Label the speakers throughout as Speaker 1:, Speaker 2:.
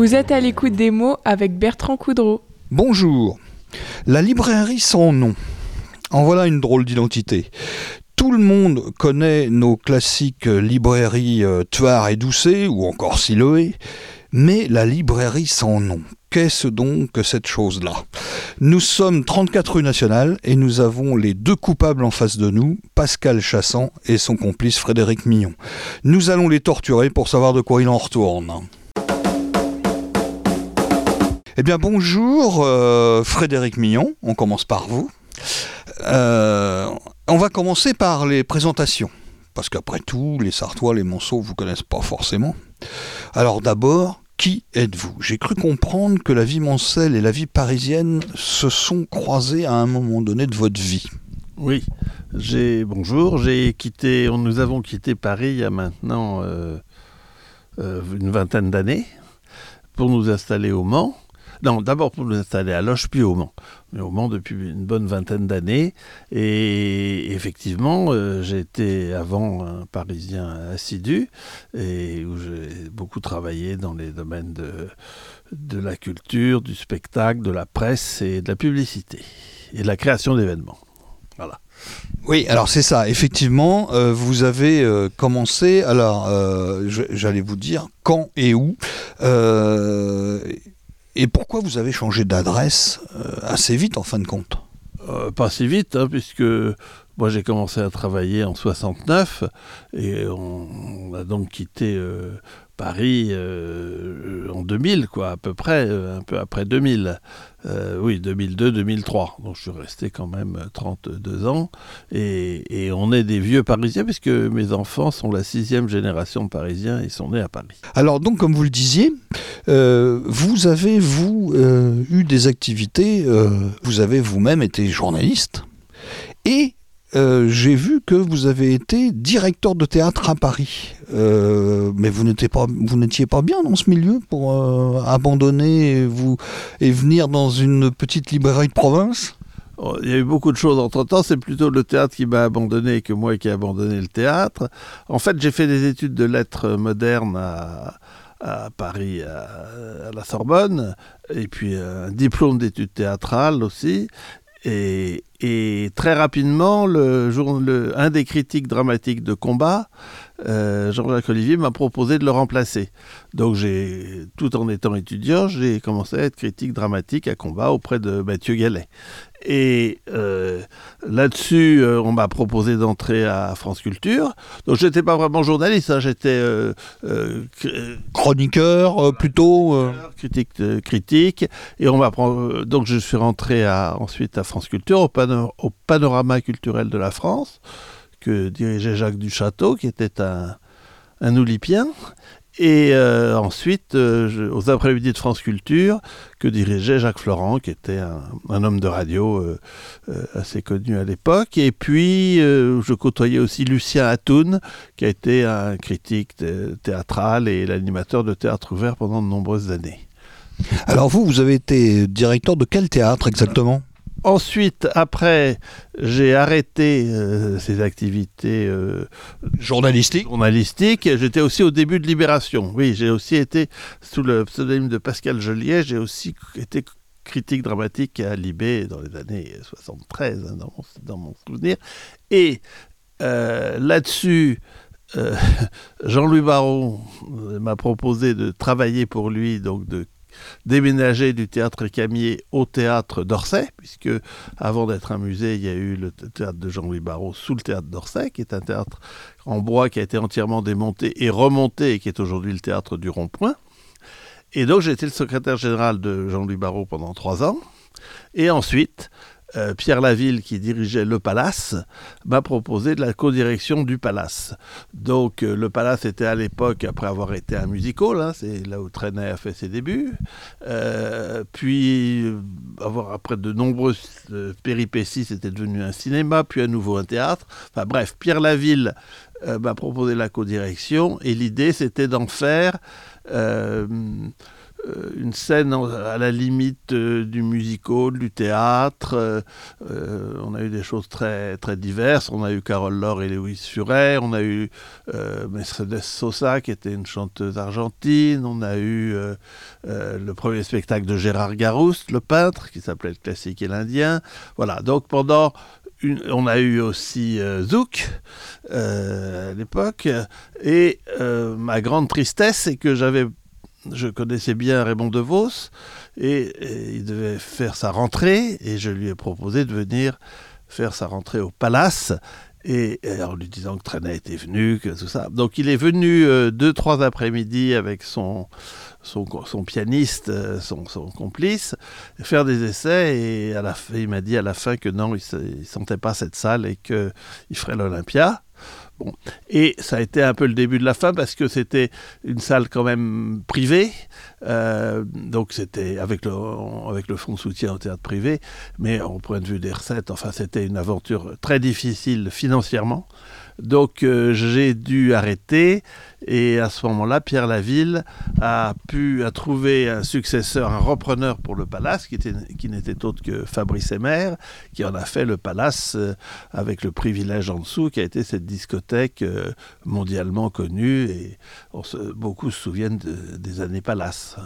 Speaker 1: Vous êtes à l'écoute des mots avec Bertrand Coudreau.
Speaker 2: Bonjour. La librairie sans nom. En voilà une drôle d'identité. Tout le monde connaît nos classiques librairies euh, et Doucet ou encore Siloé, mais la librairie sans nom, qu'est-ce donc que cette chose-là? Nous sommes 34 rues nationales et nous avons les deux coupables en face de nous, Pascal Chassant et son complice Frédéric Mignon. Nous allons les torturer pour savoir de quoi il en retourne. Eh bien bonjour euh, Frédéric Mignon, on commence par vous. Euh, on va commencer par les présentations, parce qu'après tout, les Sartois, les Monceaux, vous connaissent pas forcément. Alors d'abord, qui êtes-vous? J'ai cru comprendre que la vie moncelle et la vie parisienne se sont croisées à un moment donné de votre vie.
Speaker 3: Oui, bonjour, j'ai quitté, nous avons quitté Paris il y a maintenant euh, une vingtaine d'années pour nous installer au Mans. Non, d'abord pour nous installer à Loche, puis au Mans. Au Mans depuis une bonne vingtaine d'années. Et effectivement, euh, été avant un Parisien assidu et où j'ai beaucoup travaillé dans les domaines de, de la culture, du spectacle, de la presse et de la publicité et de la création d'événements. Voilà.
Speaker 2: Oui, alors c'est ça. Effectivement, euh, vous avez euh, commencé. Alors, euh, j'allais vous dire quand et où. Et pourquoi vous avez changé d'adresse euh, assez vite en fin de compte?
Speaker 3: Euh, Pas si vite, hein, puisque moi j'ai commencé à travailler en 69 et on, a donc quitté euh, Paris euh, en 2000, quoi, à peu près, euh, un peu après 2000. Euh, oui, 2002-2003. Donc je suis resté quand même 32 ans. Et, et, on est des vieux Parisiens, puisque mes enfants sont la sixième génération de Parisiens, ils sont nés à Paris.
Speaker 2: Alors donc, comme vous le disiez, vous avez, vous, eu des activités, vous avez vous-même été journaliste. Et euh, j'ai vu que vous avez été directeur de théâtre à Paris. Euh, mais vous n'étiez pas, bien dans ce milieu pour euh, abandonner et, venir dans une petite librairie de province?
Speaker 3: Oh, il y a eu beaucoup de choses entre temps. C'est plutôt le théâtre qui m'a abandonné que moi qui ai abandonné le théâtre. En fait, j'ai fait des études de lettres modernes à, Paris, à, la Sorbonne, et puis un diplôme d'études théâtrales aussi. Et, très rapidement, le, le, un des critiques dramatiques de combat, euh, Jean-Jacques Olivier, m'a proposé de le remplacer. Donc, j'ai, tout en étant étudiant, j'ai commencé à être critique dramatique à combat auprès de Mathieu Gallet. Et euh, là-dessus, euh, on m'a proposé d'entrer à France Culture. Donc, j'étais pas vraiment journaliste, hein, j'étais euh,
Speaker 2: chroniqueur plutôt.
Speaker 3: Critique, critique. Et on m'a donc je suis rentré à, ensuite à France Culture, au, pano au panorama culturel de la France, que dirigeait Jacques Duchâteau, qui était un, oulipien. Et euh, ensuite, euh, aux après-midi de France Culture, que dirigeait Jacques Florent, qui était un, homme de radio euh, assez connu à l'époque. Et puis, je côtoyais aussi Lucien Atoun, qui a été un critique théâtral et l'animateur de théâtre ouvert pendant de nombreuses années.
Speaker 2: Alors vous, vous avez été directeur de quel théâtre exactement?
Speaker 3: Ensuite, après, j'ai arrêté euh, ces activités euh,
Speaker 2: journalistiques.
Speaker 3: journalistiques. J'étais aussi au début de Libération. Oui, j'ai aussi été, sous le pseudonyme de Pascal Joliet, j'ai aussi été critique dramatique à Libé dans les années 73, hein, dans, mon, dans, mon, souvenir. Et euh, là-dessus, Jean-Louis Baron m'a proposé de travailler pour lui, donc de déménager du théâtre Camier au théâtre d'Orsay, puisque avant d'être un musée, il y a eu le théâtre de Jean-Louis Barrault sous le théâtre d'Orsay, qui est un théâtre en bois qui a été entièrement démonté et remonté, et qui est aujourd'hui le théâtre du Rond-Point. Et donc j'ai été le secrétaire général de Jean-Louis Barrault pendant trois ans. Et ensuite, euh, Pierre Laville, qui dirigeait le Palace, m'a proposé de la codirection du Palace. Donc euh, le Palace était à l'époque, après avoir été un musical, hein, c'est là où Trenet a fait ses débuts, euh, puis après de nombreuses péripéties, c'était devenu un cinéma, puis à nouveau un théâtre. Enfin bref, Pierre Laville m'a proposé la codirection, et l'idée c'était d'en faire une scène à la limite euh, du musical, du théâtre. on a eu des choses très, très diverses. On a eu Carole Laure et Lewis Furet. On a eu Mercedes Sosa, qui était une chanteuse argentine. On a eu le premier spectacle de Gérard Garouste, le peintre, qui s'appelait Le classique et l'Indien. Voilà, donc pendant on a eu aussi Zouk à l'époque. Et ma grande tristesse, c'est que j'avais je connaissais bien Raymond DeVos et, et, il devait faire sa rentrée et je lui ai proposé de venir faire sa rentrée au Palace et, en lui disant que Trenet était venu, que tout ça. Donc il est venu euh, deux, trois après-midi avec son, son, pianiste, euh, son, son, complice, faire des essais et à la fin, il m'a dit à la fin que non, il ne sentait pas cette salle et qu'il ferait l'Olympia. Et ça a été un peu le début de la fin parce que c'était une salle quand même privée. Euh, donc c'était avec le, avec le fonds de soutien au théâtre privé. Mais au point de vue des recettes, enfin c'était une aventure très difficile financièrement. Donc euh, j'ai dû arrêter et à ce moment-là, Pierre Laville a pu a un successeur, un repreneur pour le Palace, qui, qui n'était autre que Fabrice Emer, qui en a fait le Palace euh, avec le privilège en dessous, qui a été cette discothèque euh, mondialement connue et beaucoup se souviennent des années Palace.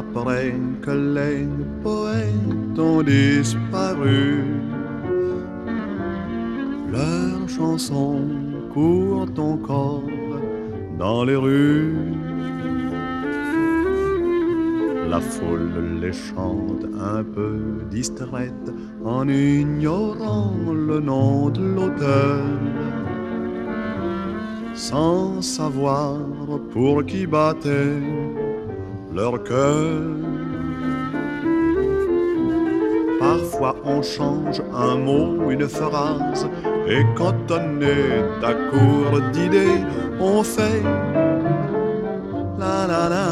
Speaker 4: Après que les poètes ont disparu. Leurs chansons courent encore dans les rues. La foule les chante un peu distraite en ignorant le nom de l'auteur, sans savoir pour qui battait Parfois on change un mot, une phrase, et quand on est à court d'idées, on fait la la la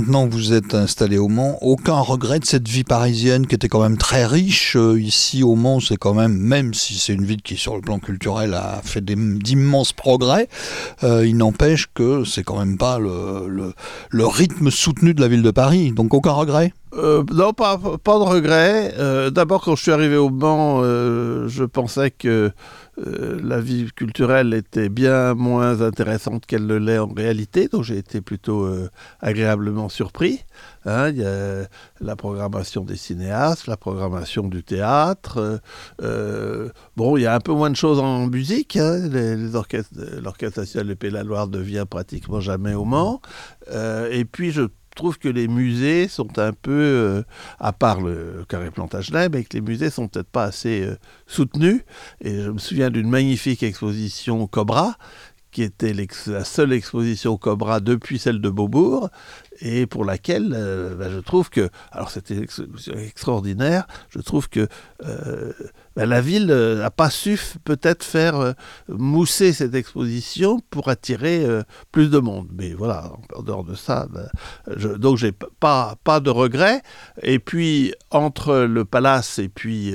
Speaker 2: Maintenant, vous êtes installé au Mans. Aucun regret de cette vie parisienne qui était quand même très riche. Euh, ici, au Mans, c'est quand même, même si c'est une ville qui, sur le plan culturel, a fait d'immenses progrès, euh, il n'empêche que c'est quand même pas le, rythme soutenu de la ville de Paris. Donc, aucun regret?
Speaker 3: Euh, non, pas, de regret. D'abord, quand je suis arrivé au Mans, je pensais que euh, la vie culturelle était bien moins intéressante qu'elle ne l'est en réalité, donc j'ai été plutôt euh, agréablement surpris. Hein. il y a la programmation des cinéastes, la programmation du théâtre. Euh, bon, il y a un peu moins de choses en musique. Hein. l'Orchestre national de Pays de la Loire ne vient pratiquement jamais au Mans. et puis, je trouve que les musées sont un peu, euh, à part le carré Plantagenet, mais que les musées sont peut-être pas assez euh, soutenus. Et je me souviens d'une magnifique exposition Cobra, qui était la seule exposition Cobra depuis celle de Beaubourg, et pour laquelle euh, ben, je trouve que, alors c'était extraordinaire, je trouve que ben, la ville n'a euh, pas su peut-être faire euh, mousser cette exposition pour attirer euh, plus de monde. Mais voilà, en dehors de ça, ben, je, donc j'ai pas, pas de regrets. Et puis, entre le palace et puis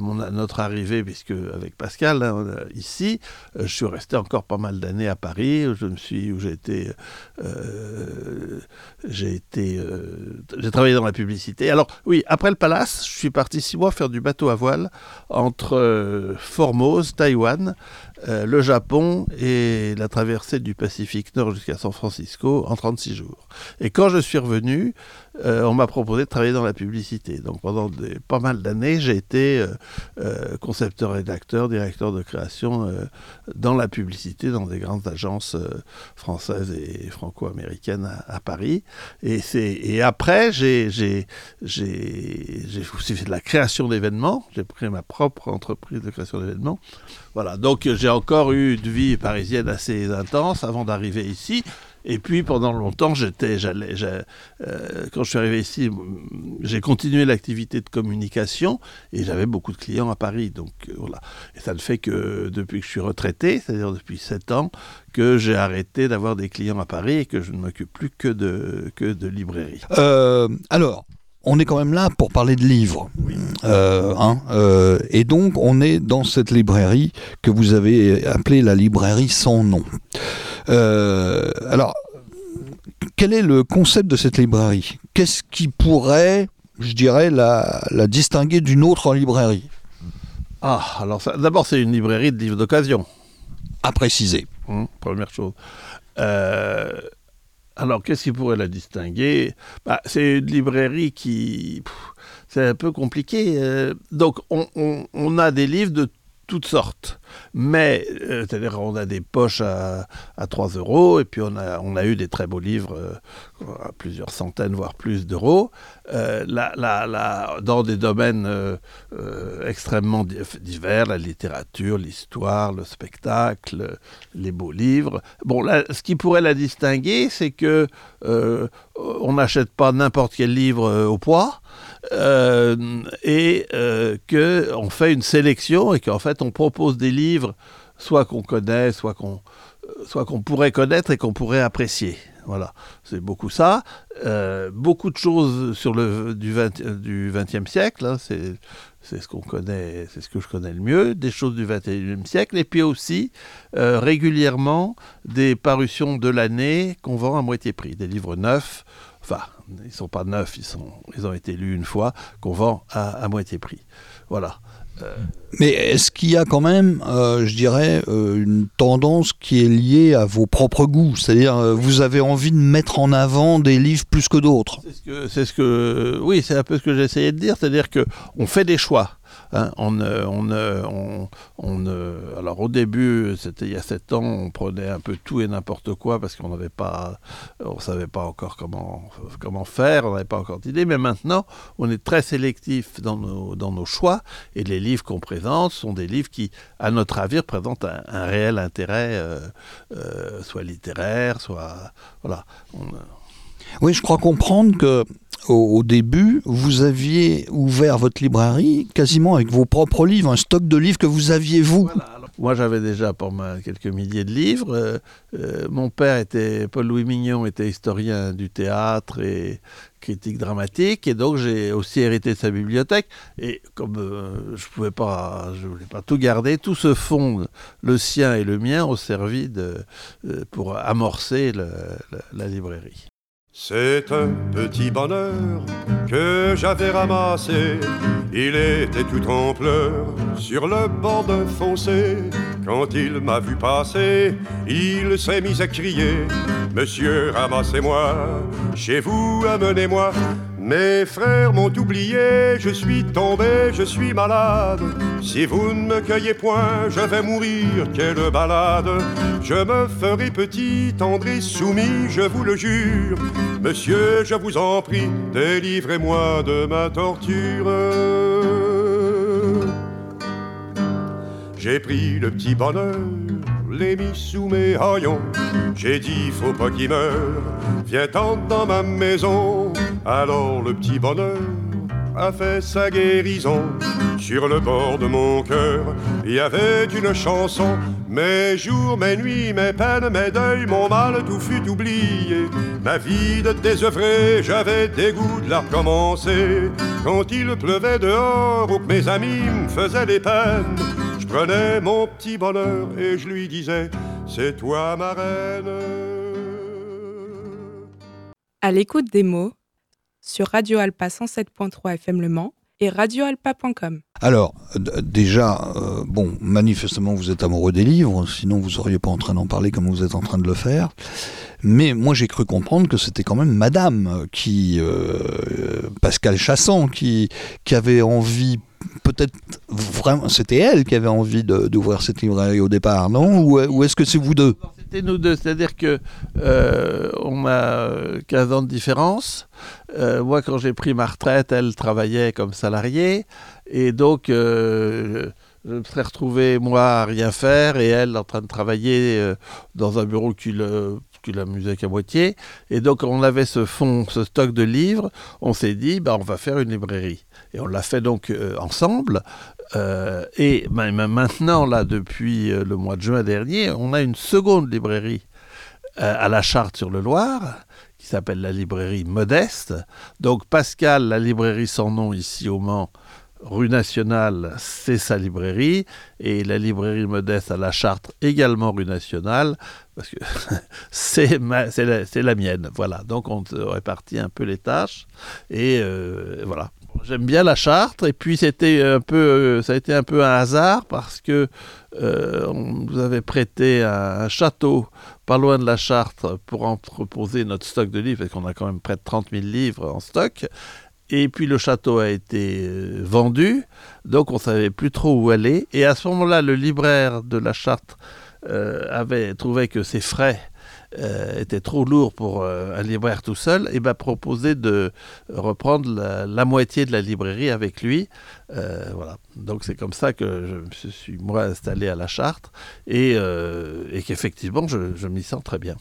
Speaker 3: notre arrivée, puisque avec Pascal, hein, ici, je suis resté encore pas mal d'années à Paris, où je me suis, où j'ai été, j'ai été, j'ai travaillé dans la publicité. Alors, oui, après le palace, je suis parti six mois faire du bateau à voile entre euh, Formose, Taïwan euh, le Japon et la traversée du Pacifique Nord jusqu'à San Francisco en 36 jours. Et quand je suis revenu, euh, on m'a proposé de travailler dans la publicité. Donc pendant pas mal d'années, j'ai été concepteur, rédacteur, directeur de création dans la publicité, dans des grandes agences françaises et franco-américaines à, Paris. Et, et après, j'ai fait de la création d'événements. J'ai pris ma propre entreprise de création d'événements. Voilà, donc j'ai encore eu une vie parisienne assez intense avant d'arriver ici. Et puis pendant longtemps, j'étais, j'allais, quand je suis arrivé ici, j'ai continué l'activité de communication et j'avais beaucoup de clients à Paris. Donc voilà. Et ça ne fait que depuis que je suis retraité, c'est-à-dire depuis 7 ans, que j'ai arrêté d'avoir des clients à Paris et que je ne m'occupe plus que de, que de librairie.
Speaker 2: alors, on est quand même là pour parler de livres. Euh, hein, euh, et donc, on est dans cette librairie que vous avez appelée la librairie sans nom. Euh, alors, quel est le concept de cette librairie? Qu'est-ce qui pourrait, je dirais, la, distinguer d'une autre librairie?
Speaker 3: Ah, alors d'abord, c'est une librairie de livres d'occasion.
Speaker 2: À préciser.
Speaker 3: Hum, première chose. Alors, qu'est-ce qui pourrait la distinguer? Bah, C'est une librairie qui... C'est un peu compliqué. Euh. donc, on, a des livres de toutes sortes. Mais, euh, c'est-à-dire, on a des poches à, 3 euros, et puis on a, eu des très beaux livres euh, à plusieurs centaines, voire plus d'euros, euh, dans des domaines extrêmement divers, la littérature, l'histoire, le spectacle, les beaux livres. Bon, là, ce qui pourrait la distinguer, c'est que on n'achète pas n'importe quel livre au poids, et qu'on fait une sélection, et qu'en fait, on propose des livres soit qu'on connaît, soit qu'on euh, soit qu'on pourrait connaître et qu'on pourrait apprécier. Voilà, c'est beaucoup ça. Euh, beaucoup de choses sur le du, 20, du 20e siècle, hein, c'est c'est ce qu'on connaît, c'est ce que je connais le mieux, des choses du 21e siècle, et puis aussi euh, régulièrement des parutions de l'année qu'on vend à moitié prix, des livres neufs, enfin, ils ne sont pas neufs, ils, sont, ils ont été lus une fois, qu'on vend à, à moitié prix. Voilà.
Speaker 2: Mais est-ce qu'il y a quand même, euh, je dirais, euh, une tendance qui est liée à vos propres goûts? C'est-à-dire, euh, vous avez envie de mettre en avant des livres plus que d'autres
Speaker 3: C'est ce que, oui, c'est un peu ce que j'essayais de dire. C'est-à-dire qu'on fait des choix. Hein, on, on, on, alors au début, c'était il y a sept ans, on prenait un peu tout et n'importe quoi parce qu'on n'avait pas, on savait pas encore comment comment faire, on n'avait pas encore d'idée. Mais maintenant, on est très sélectif dans nos, dans nos choix et les livres qu'on présente sont des livres qui, à notre avis, présentent un, réel intérêt, euh, euh, soit littéraire, soit voilà.
Speaker 2: Oui, je crois comprendre que au, début, vous aviez ouvert votre librairie quasiment avec vos propres livres, un stock de livres que vous aviez vous.
Speaker 3: Moi, j'avais déjà pour moi quelques milliers de livres. Euh, euh, mon père était, Paul-Louis Mignon, était historien du théâtre et critique dramatique, et donc j'ai aussi hérité de sa bibliothèque. Et comme euh, je pouvais pas, je voulais pas tout garder, tout ce fond, le sien et le mien, ont servi pour amorcer la librairie.
Speaker 4: C'est un petit bonheur que j'avais ramassé. Il était tout en pleurs sur le bord d'un fossé. Quand il m'a vu passer, il s'est mis à crier Monsieur, ramassez-moi, chez vous, amenez-moi. Mes frères m'ont oublié, je suis tombé, je suis malade. Si vous ne me cueillez point, je vais mourir, quelle balade. Je me ferai petit, tendre soumis, je vous le jure. Monsieur, je vous en prie, délivrez-moi de ma torture. J'ai pris le petit bonheur, l'ai mis sous mes haillons. J'ai dit, faut pas qu'il meure, viens tendre dans ma maison. Alors le petit bonheur a fait sa guérison. Sur le bord de mon cœur, il y avait une chanson. Mes jours, mes nuits, mes peines, mes deuils, mon mal, tout fut oublié. Ma vie de désœuvré, j'avais dégoût de la recommencer. Quand il pleuvait dehors ou que mes amis me faisaient des peines, je prenais mon petit bonheur et je lui disais, c'est toi ma reine.
Speaker 1: À l'écoute des mots, sur Radio Alpa 107.3 FM Le Mans et radioalpa.com.
Speaker 2: Alors, déjà, euh, bon, manifestement, vous êtes amoureux des livres, sinon vous seriez pas en train d'en parler comme vous êtes en train de le faire. Mais moi, j'ai cru comprendre que c'était quand même Madame qui, euh, Pascal Chassan, qui, avait envie peut-être vraiment, c'était elle qui avait envie d'ouvrir cette librairie au départ, non? Ou est-ce que c'est vous deux?
Speaker 3: Nous deux, c'est-à-dire que euh, on a 15 ans de différence. Euh, moi, quand j'ai pris ma retraite, elle travaillait comme salariée. Et donc, euh, je me serais retrouvé, moi, à rien faire et elle en train de travailler dans un bureau qui, qui l'amusait qu'à moitié. Et donc, on avait ce fonds, ce stock de livres. On s'est dit, bah, on va faire une librairie. Et on l'a fait donc euh, ensemble. Euh, et maintenant, là, depuis euh, le mois de juin dernier, on a une seconde librairie à la Charte sur le Loir qui s'appelle la librairie Modeste. Donc Pascal, la librairie sans nom ici au Mans, rue Nationale, c'est sa librairie, et la librairie modeste à la Chartre, également rue Nationale, parce que c'est la, la, mienne. Voilà, donc on répartit un peu les tâches, et euh, voilà. J'aime bien la Chartre, et puis c'était un peu, euh, ça a été un peu un hasard, parce que euh, on nous avait prêté un, château pas loin de la Chartre pour entreposer notre stock de livres, parce qu'on a quand même près de 30 000 livres en stock. Et puis le château a été euh, vendu, donc on savait plus trop où aller. Et à ce moment-là, le libraire de la Charte euh, avait trouvé que ses frais euh, étaient trop lourds pour un libraire tout seul, et m'a proposé de reprendre la, moitié de la librairie avec lui. voilà. Donc c'est comme ça que je me suis moi installé à la Charte et, qu'effectivement je m'y sens très bien.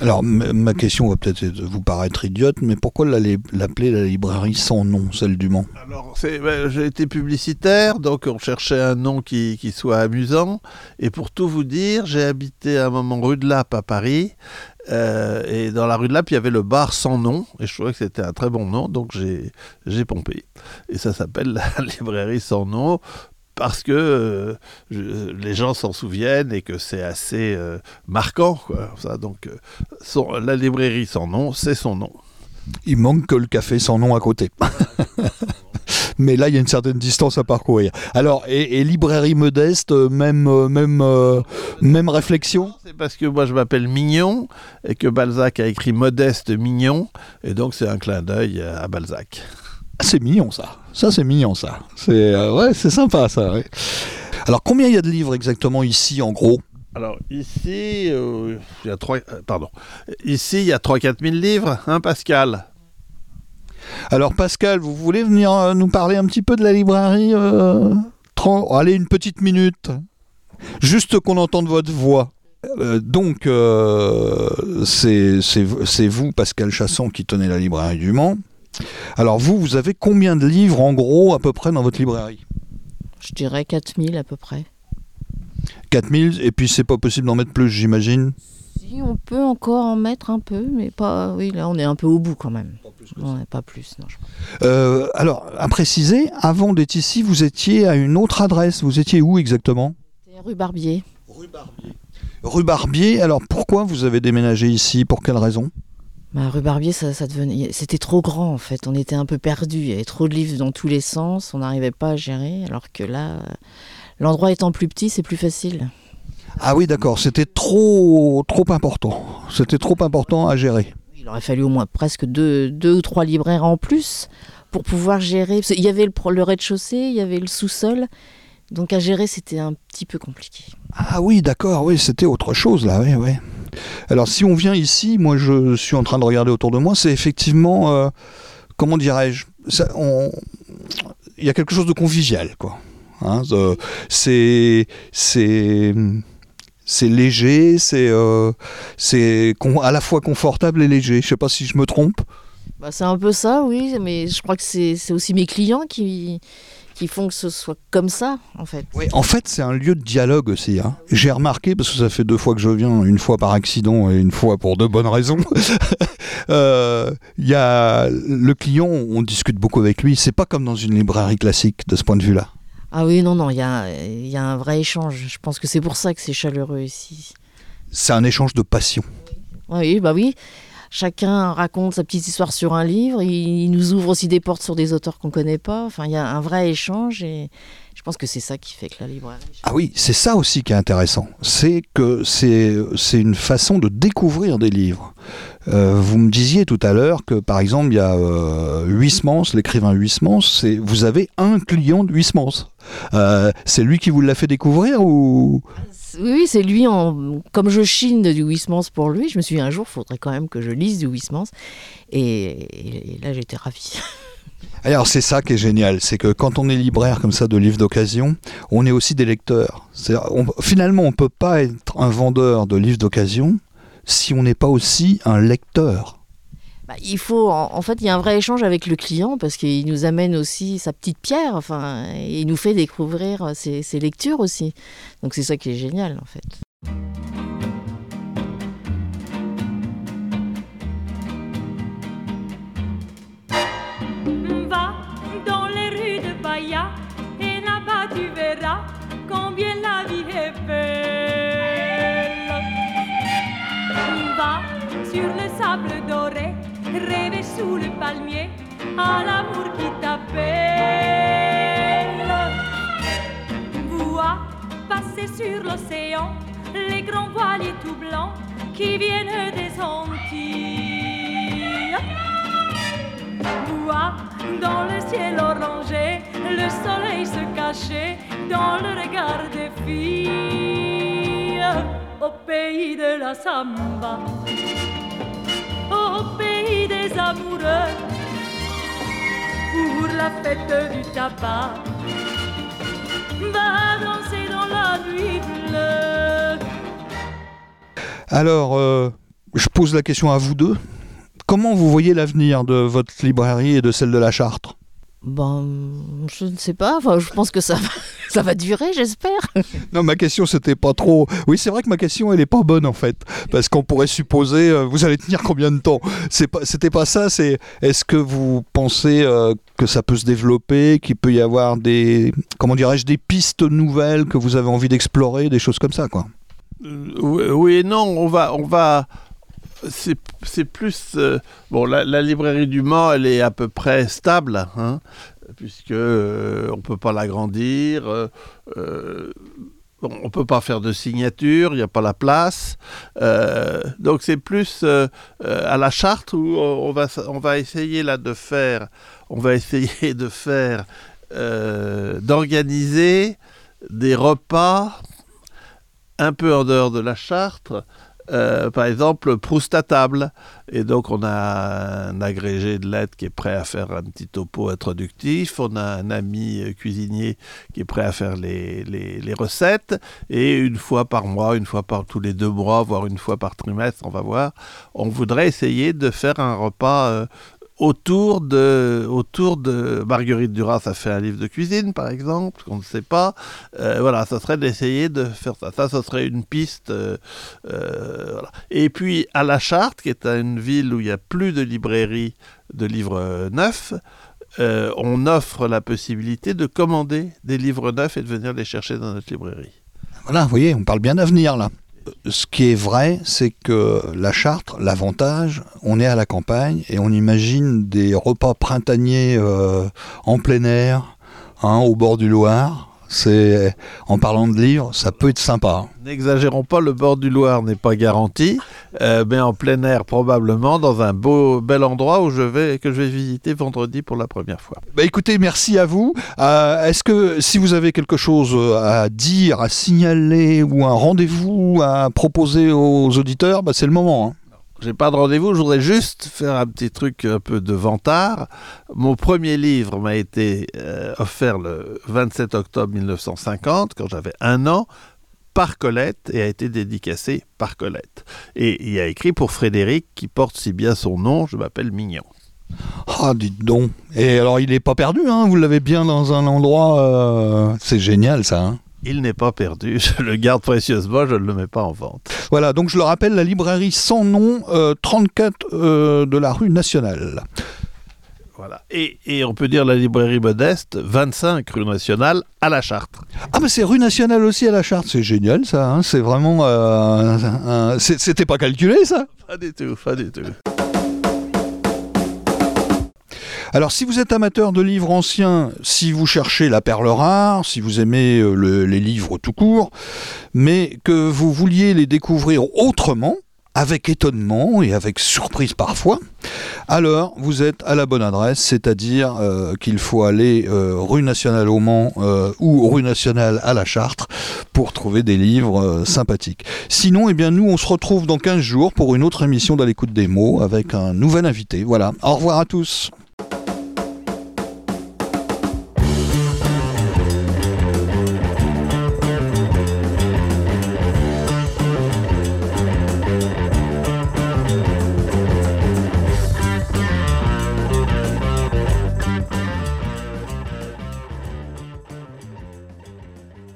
Speaker 2: Alors, ma question va peut-être vous paraître idiote, mais pourquoi l'appeler la librairie sans nom, celle du Mans?
Speaker 3: Alors, ben, j'ai été publicitaire, donc on cherchait un nom qui, soit amusant. Et pour tout vous dire, j'ai habité à un moment rue de Lappe à Paris. Euh, et dans la rue de Lappe, il y avait le bar sans nom. Et je trouvais que c'était un très bon nom, donc j'ai pompé. Et ça s'appelle la librairie sans nom parce que euh, les gens s'en souviennent et que c'est assez euh, marquant. Quoi. Ça, donc, euh, la librairie sans nom, c'est son nom.
Speaker 2: Il manque que le café sans nom à côté. Mais là, il y a une certaine distance à parcourir. Alors, et, librairie modeste, même, même, même réflexion?
Speaker 3: C'est parce que moi, je m'appelle Mignon et que Balzac a écrit Modeste Mignon. Et donc, c'est un clin d'œil à Balzac.
Speaker 2: Ah, c'est mignon ça. Ça c'est mignon ça. C'est euh, ouais, c'est sympa ça. Alors combien il y a de livres exactement ici en gros?
Speaker 3: Alors ici, euh, il y a trois, euh, pardon, ici il y a 3-4 000 livres, hein Pascal?
Speaker 2: Alors Pascal, vous voulez venir nous parler un petit peu de la librairie Allez, une petite minute. Juste qu'on entende votre voix. donc, c'est vous, Pascal Chasson, qui tenez la librairie du Mans. Alors vous, vous avez combien de livres en gros à peu près dans votre librairie?
Speaker 5: Je dirais 4000 à peu près.
Speaker 2: 4000 et puis c'est pas possible d'en mettre plus j'imagine?
Speaker 5: Si on peut encore en mettre un peu mais pas oui là on est un peu au bout quand même. Pas plus, pas plus non,
Speaker 2: euh, alors à préciser, avant d'être ici vous étiez à une autre adresse, vous étiez où exactement?
Speaker 5: Rue Barbier.
Speaker 2: Rue Barbier. Rue Barbier, alors pourquoi vous avez déménagé ici? Pour quelle raison?
Speaker 5: Bah, rue Barbier, ça, devenait, c'était trop grand en fait. On était un peu perdu. Il y avait trop de livres dans tous les sens. On n'arrivait pas à gérer. Alors que là, l'endroit étant plus petit, c'est plus facile.
Speaker 2: Ah oui, d'accord. C'était trop, trop important. C'était trop important à gérer.
Speaker 5: Il aurait fallu au moins presque deux, deux ou trois libraires en plus pour pouvoir gérer. il y avait le, le rez-de-chaussée, il y avait le sous-sol. Donc à gérer, c'était un petit peu compliqué.
Speaker 2: Ah oui, d'accord. Oui, c'était autre chose là. Oui, oui. Alors si on vient ici, moi je suis en train de regarder autour de moi, c'est effectivement, euh, comment dirais-je, il y a quelque chose de convivial, quoi. Hein, c'est c'est c'est léger, c'est euh, c'est à la fois confortable et léger. Je sais pas si je me trompe.
Speaker 5: Bah, c'est un peu ça, oui, mais je crois que c'est aussi mes clients qui qui font que ce soit comme ça, en fait.
Speaker 2: Oui, en fait, c'est un lieu de dialogue aussi. Hein. J'ai remarqué, parce que ça fait deux fois que je viens, une fois par accident et une fois pour de bonnes raisons. Euh, il y a le client, on discute beaucoup avec lui. C'est pas comme dans une librairie classique de ce point de vue-là.
Speaker 5: Ah oui, non, non, il y a, y a un vrai échange. Je pense que c'est pour ça que c'est chaleureux ici.
Speaker 2: C'est un échange de passion.
Speaker 5: Oui, bah oui. Chacun raconte sa petite histoire sur un livre. Il, nous ouvre aussi des portes sur des auteurs qu'on ne connaît pas. Enfin, il y a un vrai échange et je pense que c'est ça qui fait que la librairie.
Speaker 2: Ah oui, c'est ça aussi qui est intéressant. C'est que c'est une façon de découvrir des livres. Euh, vous me disiez tout à l'heure que, par exemple, il y a euh, Huysmans, l'écrivain Huysmans, vous avez un client de Huysmans. Euh, c'est lui qui vous l'a fait découvrir ou?
Speaker 5: Oui, c'est lui, en, comme je chine du Huysmans pour lui, je me suis dit un jour, il faudrait quand même que je lise du Huysmans. Et, là, j'étais ravie.
Speaker 2: Alors c'est ça qui est génial, c'est que quand on est libraire comme ça de livres d'occasion, on est aussi des lecteurs. finalement, on ne peut pas être un vendeur de livres d'occasion si on n'est pas aussi un lecteur
Speaker 5: Bah, il faut, en, fait, il y a un vrai échange avec le client parce qu'il nous amène aussi sa petite pierre, enfin, et il nous fait découvrir ses, ses lectures aussi. Donc c'est ça qui est génial, en fait.
Speaker 6: Va dans les rues de et là-bas tu verras combien la vie est belle. Va sur le sable doré, rêver sous le palmier à l'amour qui t'appelle. Vois passer sur l'océan les grands voiliers tout blancs qui viennent des Antilles. Vois dans le ciel orangé le soleil se cacher dans le regard des filles. Au pays de la samba,
Speaker 2: Alors, je pose la question à vous deux. Comment vous voyez l'avenir de votre librairie et de celle de la Chartre?
Speaker 5: Ben, je ne sais pas. Enfin, je pense que ça va, ça va durer, j'espère.
Speaker 2: Non, ma question c'était pas trop. Oui, c'est vrai que ma question elle est pas bonne en fait, parce qu'on pourrait supposer euh, vous allez tenir combien de temps? C'est pas, c'était pas ça. C'est est-ce que vous pensez euh, que ça peut se développer, qu'il peut y avoir des, comment dirais-je, des pistes nouvelles que vous avez envie d'explorer, des choses comme ça, quoi?
Speaker 3: Euh, oui, oui et non, on va, on va. C'est plus euh, bon. La, librairie du Mans, elle est à peu près stable, hein, puisque euh, on peut pas l'agrandir. euh, on peut pas faire de signature, il n'y a pas la place. Donc c'est plus à la charte où on va, on va essayer là de faire, on va essayer de faire, d'organiser des repas un peu en dehors de la charte. Euh, par exemple, Proust à table. Et donc, on a un agrégé de lettres qui est prêt à faire un petit topo introductif. On a un ami euh, cuisinier qui est prêt à faire les, les, recettes. Et une fois par mois, une fois par tous les deux mois, voire une fois par trimestre, on va voir, on voudrait essayer de faire un repas euh, autour de, autour de Marguerite Duras a fait un livre de cuisine, par exemple, qu'on ne sait pas. Euh, voilà, ça serait d'essayer de faire ça. Ça, ce serait une piste. euh, euh. Et puis, à La Charte, qui est une ville où il n'y a plus de librairie de livres neufs, on offre la possibilité de commander des livres neufs et de venir les chercher dans notre librairie.
Speaker 2: Voilà, vous voyez, on parle bien d'avenir là. Ce qui est vrai, c'est que la Chartre, l'avantage, on est à la campagne et on imagine des repas printaniers euh, en plein air, hein, au bord du Loir. C'est, en parlant de livres, ça peut être sympa.
Speaker 3: N'exagérons pas, le bord du Loir n'est pas garanti, euh, mais en plein air probablement, dans un beau, bel endroit où je vais, que je vais visiter vendredi pour la première fois.
Speaker 2: Bah écoutez, merci à vous. Euh, Est-ce que si vous avez quelque chose à dire, à signaler ou un rendez-vous à proposer aux auditeurs, bah c'est le moment. hein.
Speaker 3: J'ai pas de rendez-vous, je voudrais juste faire un petit truc un peu de vantard. Mon premier livre m'a été euh, offert le 27 octobre 1950, quand j'avais un an, par Colette et a été dédicacé par Colette. Et il a écrit pour Frédéric, qui porte si bien son nom, je m'appelle Mignon.
Speaker 2: Ah, dites donc. Et alors, il n'est pas perdu, hein Vous l'avez bien dans un endroit. euh, C'est génial, ça. hein
Speaker 3: Il n'est pas perdu, je le garde précieusement, je ne le mets pas en vente.
Speaker 2: voilà, donc je le rappelle, la librairie sans nom, euh, 34 euh, de la rue nationale.
Speaker 3: Voilà. Et, et on peut dire la librairie modeste, 25 rue nationale, à la Chartre.
Speaker 2: Ah, mais c'est rue nationale aussi à la charte. C'est génial, ça. hein c'est vraiment. euh, C'était pas calculé, ça
Speaker 3: Pas du tout, pas du tout.
Speaker 2: Alors, si vous êtes amateur de livres anciens, si vous cherchez la perle rare, si vous aimez euh, le- les livres tout court, mais que vous vouliez les découvrir autrement, avec étonnement et avec surprise parfois, alors vous êtes à la bonne adresse, c'est-à-dire euh, qu'il faut aller euh, rue nationale au Mans ou rue nationale à la Chartre pour trouver des livres sympathiques. Sinon, eh bien, nous, on se retrouve dans 15 jours pour une autre émission d'à l'écoute des mots avec un nouvel invité. Voilà. Au revoir à tous.